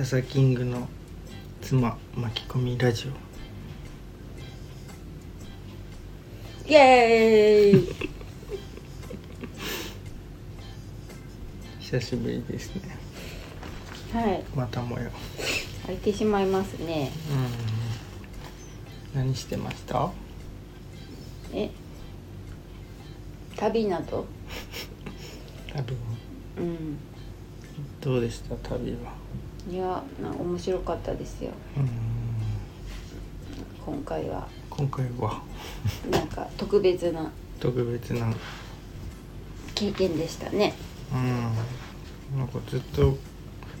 ササキングの妻巻き込みラジオ。イエーイ。久しぶりですね。はい。またもよ開いてしまいますね。うん。何してました？え？旅など？旅うん。どうでした？旅はいやな面白かったですよ。うん。今回は。今回は。なんか特別な。特別な。経験でしたね。うん。なんかずっと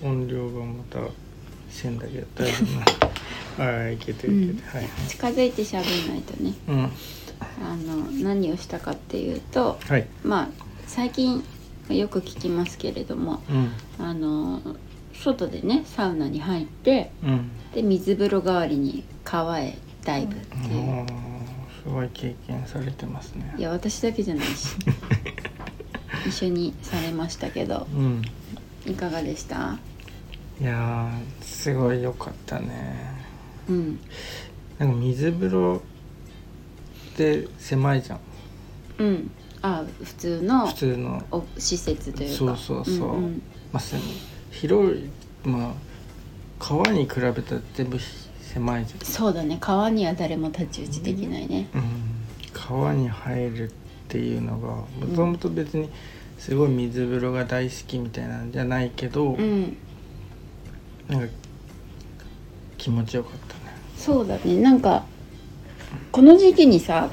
音量がまた線だけど大丈夫な。はいいけてるいけてる、はい。近づいて喋んないとね。うん。あの何をしたかっていうとはい。まあ最近よく聞きますけれどもうん。あの外でねサウナに入ってうん。で水風呂代わりに川へダイブっていう、すごい経験されてますね。いや私だけじゃないし。一緒にされましたけど。うん。いかがでした？いやーすごい良かったね。うん。なんか水風呂って狭いじゃん。うん。あ普通の普通の。お施設というか。そうそうそう。んん。まあせ広いまあ川に比べたら全部狭いじそうだね。川には誰も太刀打ちできないね。ゃん、うん、川に入るっていうのがもともと別にすごい水風呂が大好きみたいなんじゃないけど、うん。なんか気持ちよかったね。そうだね。なんかこの時期にさ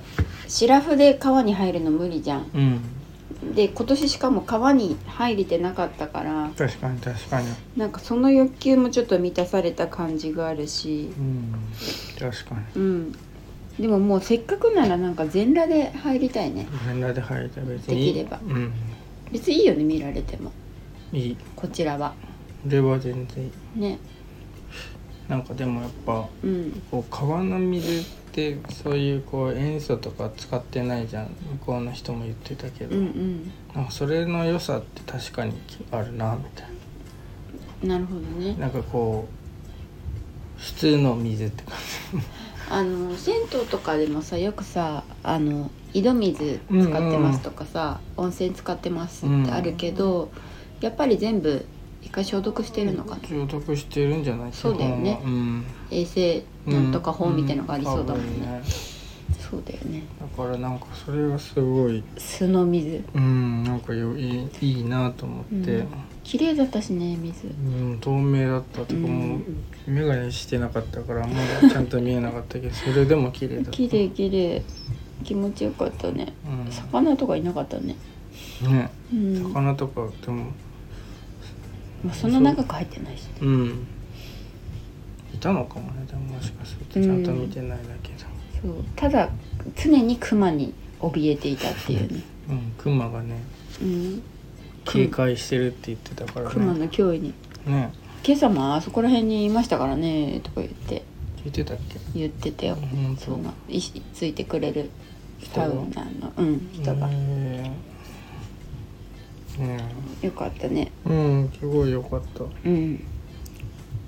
シラフで川に入るの無理じゃん。うんで今年しかも川に入れてなかったから確かに確かに。なんかその欲求もちょっと満たされた感じがあるし。うん確かに。うん。でももうせっかくならなんか全裸で入りたいね。全裸で入れたら別にできれば。うん。別にいいよね見られても。いい。こちらは。俺は全然いい。ね。なんかでもやっぱうん。こう川の水ってそういうこう塩素とか使ってないじゃん。向こうの人も言ってたけど、うんうん。なんかそれの良さって確かにあるなみたいな。るほどね。ななんかこう普通の水って感 あの銭湯とかでもさよくさあの井戸水使ってますとかさ、温泉使ってますってあるけど、やっぱり全部一回消毒してるのかな？じ消毒してるんじゃない？そうだよね。うん。衛生なんとか法みたいのがありそうだもんう多分ね,、そうだよね。だからなんかそれがすごい。素の水。うんなんかよいいいいなと思って、うん。綺麗だったしね水。うん、透明だったとか、うんもう眼鏡してなかったからあんまりちゃんと見えなかったけど それでも綺麗だった。綺麗綺麗。気持ちよかったね。うん。魚とかいなかったね。ね。うん、ま魚とかでもあ、そんな長く入ってないし。ねうん。いたのかもね。でももしかするとちゃんと見てないだけどそう。ただ常にクマに怯えていたっていうね。うん。クマがねうん。警戒してるって言ってたからクマねの脅威に。ね。今朝もあそこら辺にいましたからねとか言って。聞いてたっけ？言ってたよ。本当。そのいついてくれる。サウナの。うん。人が、へえねよかったね。うんすごいよかった。うん。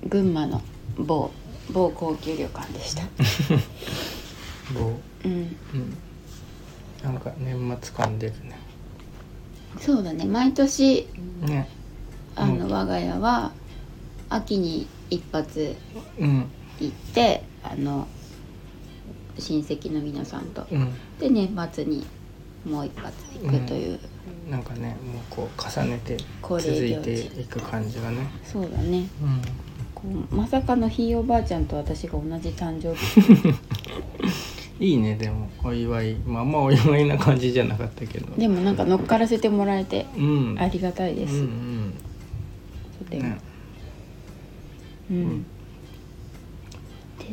群馬の某某高級旅館でした。どううん。うん。なんか年末感出るね。そうだね。毎年ね。あの、うん。我が家は秋に一発うん。行ってあの親戚の皆さんと。うん。で年末にもう一発行くという、なんかねもうこう重ねて恒続いていく感じがね。そうだね。うん。こうまさかのひいおばあちゃんと私が同じ誕生日。いいねでも。お祝い。まああんまお祝いな感じじゃなかったけど。でもなんか乗っからせてもらえてうん。ありがたいです、うんうん。とても、ね。うん。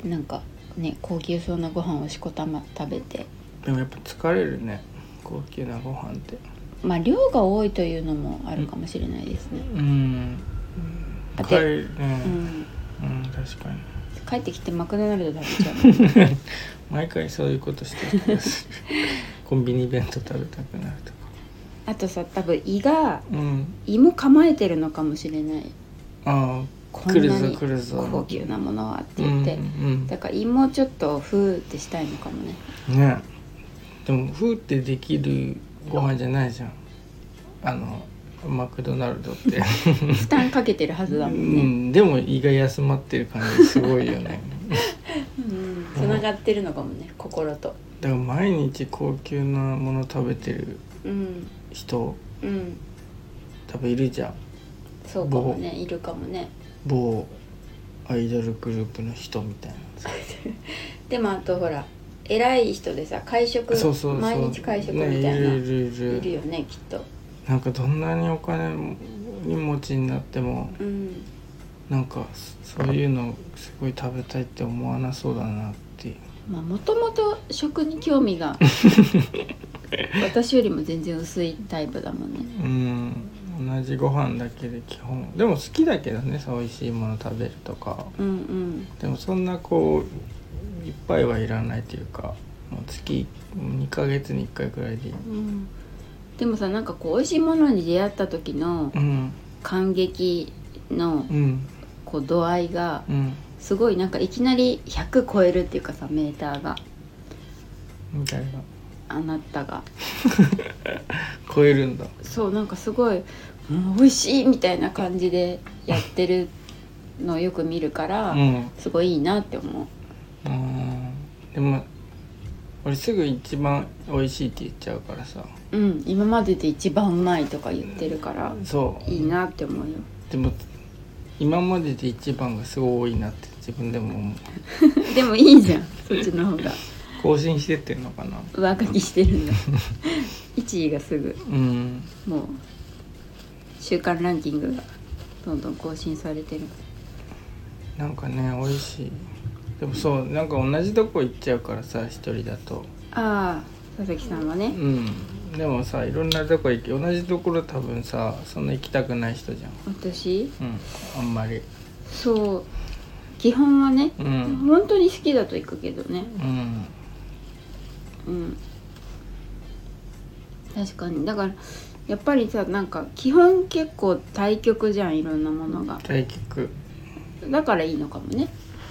でなんかね高級そうなご飯をしこたま食べて。でもやっぱ疲れるね高級なご飯って。まあ量が多いというのもあるかもしれないですね、うん。だって帰る。ねうん、うん確かに。帰ってきてマクドナルド食べちゃう毎回そういうことしてる コンビニ弁当食べたくなるとか。あとさ多分胃がうん。胃も構えてるのかもしれない。ああこ来るぞ高級なものはって言って、うんだから胃もちょっとふーってしたいのかもね。うん、ねでもふーってできるご飯じゃないじゃん。あのマクドナルドって。負担かけてるはずだもうんね、んでも胃が休まってる感じすごいよね。うんつながってるのかもね心と。だから毎日高級なもの食べてるうん。人うん。多分いるじゃん。そうかもねいるかもね。某アイドルグループの人みたいな。さ でもあとほら偉い人でさ会食そうそうそう。毎日会食みたいな、ね、いるいるいる。いるよねきっと。なんかどんなにお金に持ちになってもうん。なんかそそういうのすごい食べたいって思わなそうだなって。まあもともと食に興味が 私よりも全然薄いタイプだもんね。うん。同じご飯だけで基本。でも好きだけどね美味しいもの食べるとかうんうん。でもそんなこういっぱいはいらないというかもう月2ヶ月に1回くらいでいい。うん。でもさなんかこう美味しいものに出会った時のうん。感激のうんこう度合いがうん。すごいなんかいきなり100超えるっていうかさメーターが。みたいな。あなたが。超えるんだ。そうなんかすごい「もう美味しい!」みたいな感じでやってるのをよく見るから、うん。すごいいいなって思ううん。でも俺すぐ一番美味しいって言っちゃうからさ。うん今までで一番うまいとか言ってるからそう。いいなって思うよ。でも今までで一番がすごい多いなって自分でも思う。でもいいじゃんそっちの方が。更新してってんのかな？上書きしてるんだ。1位がすぐ。うん。もう週間ランキングがどんどん更新されてる。なんかね美味しいでもそうなんか同じとこ行っちゃうからさ一人だと。ああ佐々木さんはね。うん。でもさいろんなとこ行き同じところ多分さそんな行きたくない人じゃん。私？うんあんまり。そう。基本はね、うん。本当に好きだと行くけどね。うん。うん。確かに。だからやっぱりさなんか基本結構対極じゃんいろんなものが。対局。だからいいのかもね。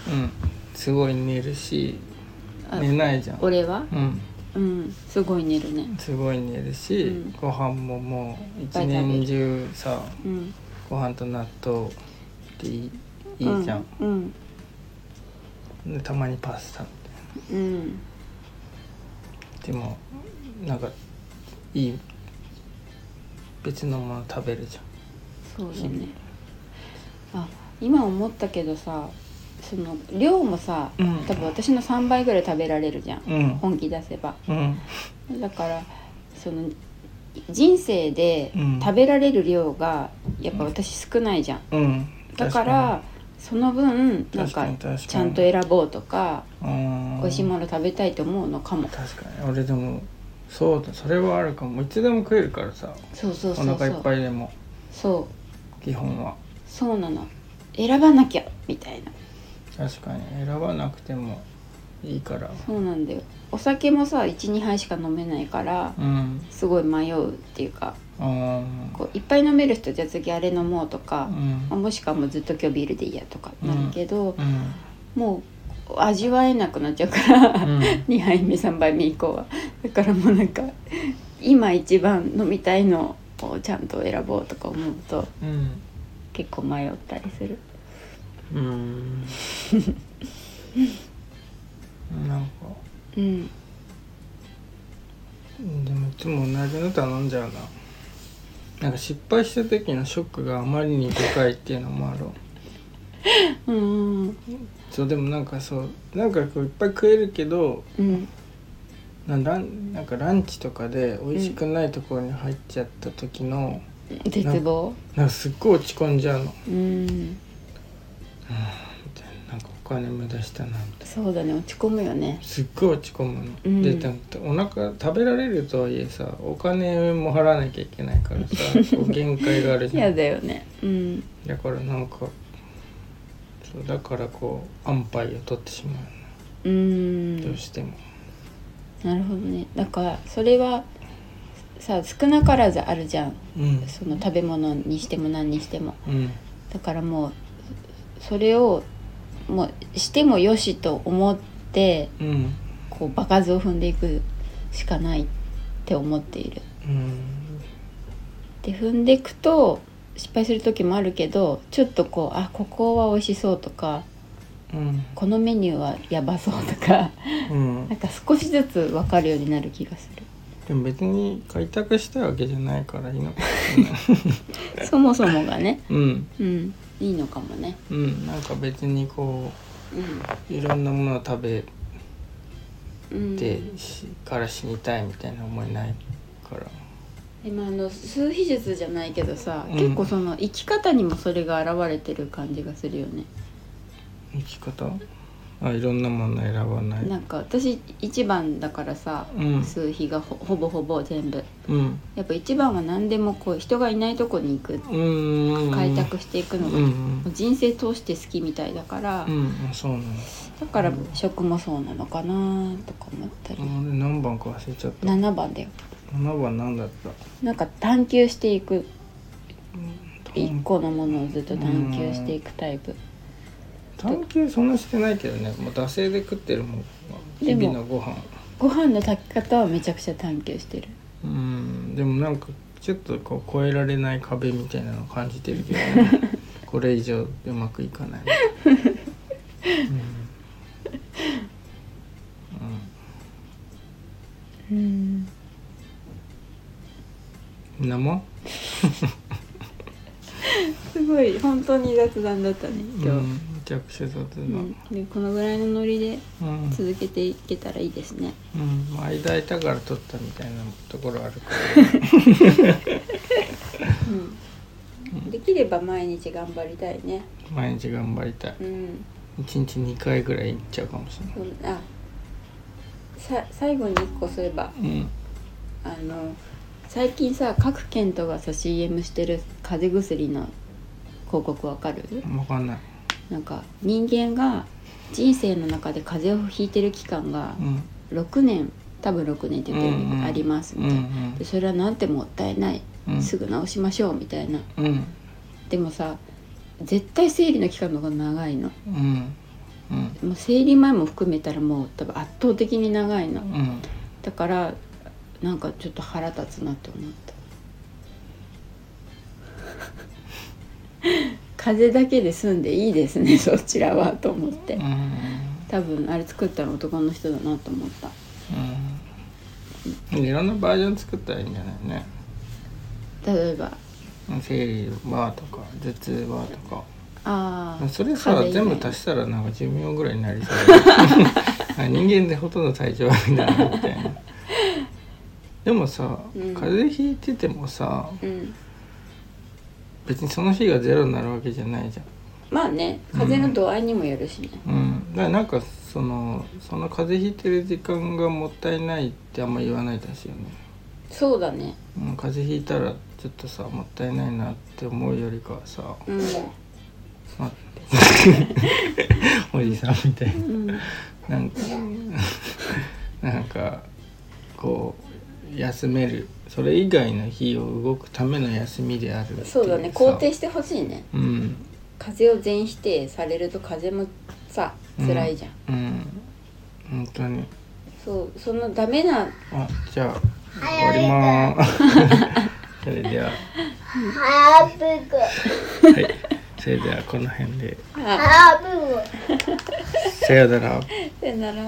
うんすごい寝るしあ寝ないじゃん。俺は？うん。うんすごい寝るね。すごい寝るし、うん。ご飯ももういっぱい食べる。一年中さうんご飯と納豆でいいいいじゃん、うんでたまにパスタみうんたいな。でもなんかいい別のもの食べるじゃそうだね。あ今思ったけどさその量もさ、うん。多分私の3倍ぐらい食べられるじゃん、んうん。本気出せば。うん。だからその人生でうん。食べられる量がやっぱ私少ないじゃん。うん。だからその分なんかちゃんと選ぼうとか美味しいもの食べたいと思うのかも。確かに。俺でもそうだそれはあるかも。いつでも食えるからさ。そうそうおそう。そ腹いうっぱいでも。そう。基本は。そうなの。選ばなきゃみたいな確かに。選ばなくてもいいから。そうなんだよ。お酒もさ12杯しか飲めないからうん。すごい迷うっていうかあこういっぱい飲める人じゃあ次あれ飲もうとかーう、ん。あもしくはもうずっと今日ビールでいいやとかなるけど、うん。もう味わえなくなっちゃうから、うん。2杯目3杯目以降は。だからもうなんか今一番飲みたいのをちゃんと選ぼうとか思うとうん。結構迷ったりするうん。なんか。うん。でもいつも同じの頼んじゃうな。なんか失敗した時のショックがあまりにでかいっていうのもある。うん。そうでもなん。かそうなん。かこういっぱい食えるけどうん。なん。ランなん。かランチとかで美味しくないところに入っちゃった時の、絶望なん。かすっごい落ち込ん。じゃうのうんな。なんかお金無駄したなみたいそうだね落ち込むよね。なすっごい落ち込むの、うん。でなんかお腹食べられるとはいえさお金も払わなきゃいけないからさこう限界があるじゃ嫌ん だよね。うん。だからなんかそうだからこう安牌を取ってしまううん。どうしても。なるほどね。だからそれはさ少なからずあるじゃん。うん。その食べ物にしても何にしても。うん。だからもうそれをもうしてもよしと思ってうんこう場数を踏んでいくしかないって思っている。うん。で踏んでいくと失敗する時もあるけどちょっとこうあここは美味しそうとかうん。このメニューはやばそうとかうん。なんか少しずつ分かるようになる気がする。でも別に開拓したいわけじゃないからいいのかもし そもそもがね。うん。うんいいのかもね。うんなんか別にこうういろんなものを食べてしから死にたいみたいな思いないから。でもあの数秘術じゃないけどさ、うん。結構その生き方にもそれが現れてる感じがするよね。生き方？あいろんなもの選ばない。なんか私一番だからさ、うん。数秘がほほぼほぼ全部。うん。やっぱ一番は何でもこう人がいないとこに行く。うん開拓していくのが、うんうもうん人生通して好きみたいだから、うんそうなのだから食もそうなのかなとか思ったり、俺何番か忘れちゃった。7番だよ。7番何だった？なんか探求していく。うん。一個のものをずっと探求していくタイプ探求そんなしてないけどね。もう惰性で食ってるもん日々のご飯。ご飯の炊き方はめちゃくちゃ探求してる。うん。でもなんかちょっとこう越えられない壁みたいなのを感じてるけどね。これ以上うまくいかない、うん。うん。うん、なもんすごい本当に雑談だったね今うん、日、めちゃくちゃ雑だ、ううん。んでこのぐらいのノリでうん。続けていけたらいいですね。まあ間空いたから撮ったみたいなところあるから、うん。できれば毎日頑張りたいね。毎日頑張りたい。うん。1日2回ぐらい行っちゃうかもしれない。あさ最後に1個そういえばうん。あの最近さ各県とがさ CM してる風邪薬の広告わかる？分かんないなんか人間が人生の中で風邪をひいてる期間がうん。6年多分6年って言ってるけど、うんうんありますみうんたいな、でそれはなんてもったいない、うん。すぐ治しましょうみたいな。うん。うんでもさ絶対生理の期間の方が長いの。うん。うん。もう生理前も含めたらもう多分圧倒的に長いの。うん。だからなんかちょっと腹立つなって思った風邪だけで済んでいいですね そちらはと思って。うん。多分あれ作ったの男の人だなと思った。うん。いろんなバージョン作ったらいいんじゃないね。例えば。生理はとか頭痛はとか。ああそれさ全部足したらなんか寿命ぐらいになりそうだ 人間でほとんど体調悪いんだなみたいな。でもさ、うん。風邪ひいててもさうん別にその日がゼロになるわけじゃないじゃん。まあね風邪の度合いにもよるしね。うん、だからなんかそのその風邪ひいてる時間がもったいないってあんま言わないでほしいよね、そうだね。うん、風邪ひいたらちょっとさもったいないなって思うよりかはさ、うん。ま あおじさんみたいな。うん。なんか なんかこう休める。それ以外の日を動くための休みであるそうだね。さ肯定してほしいね。うん。風邪を全否定されると風邪もさ辛いじゃん、うん。本当に。そうそのダメなあじゃあ終わりまーす。それでは。ハーブグはい。それではこの辺で。あ。ハーブグさよなら。さよなら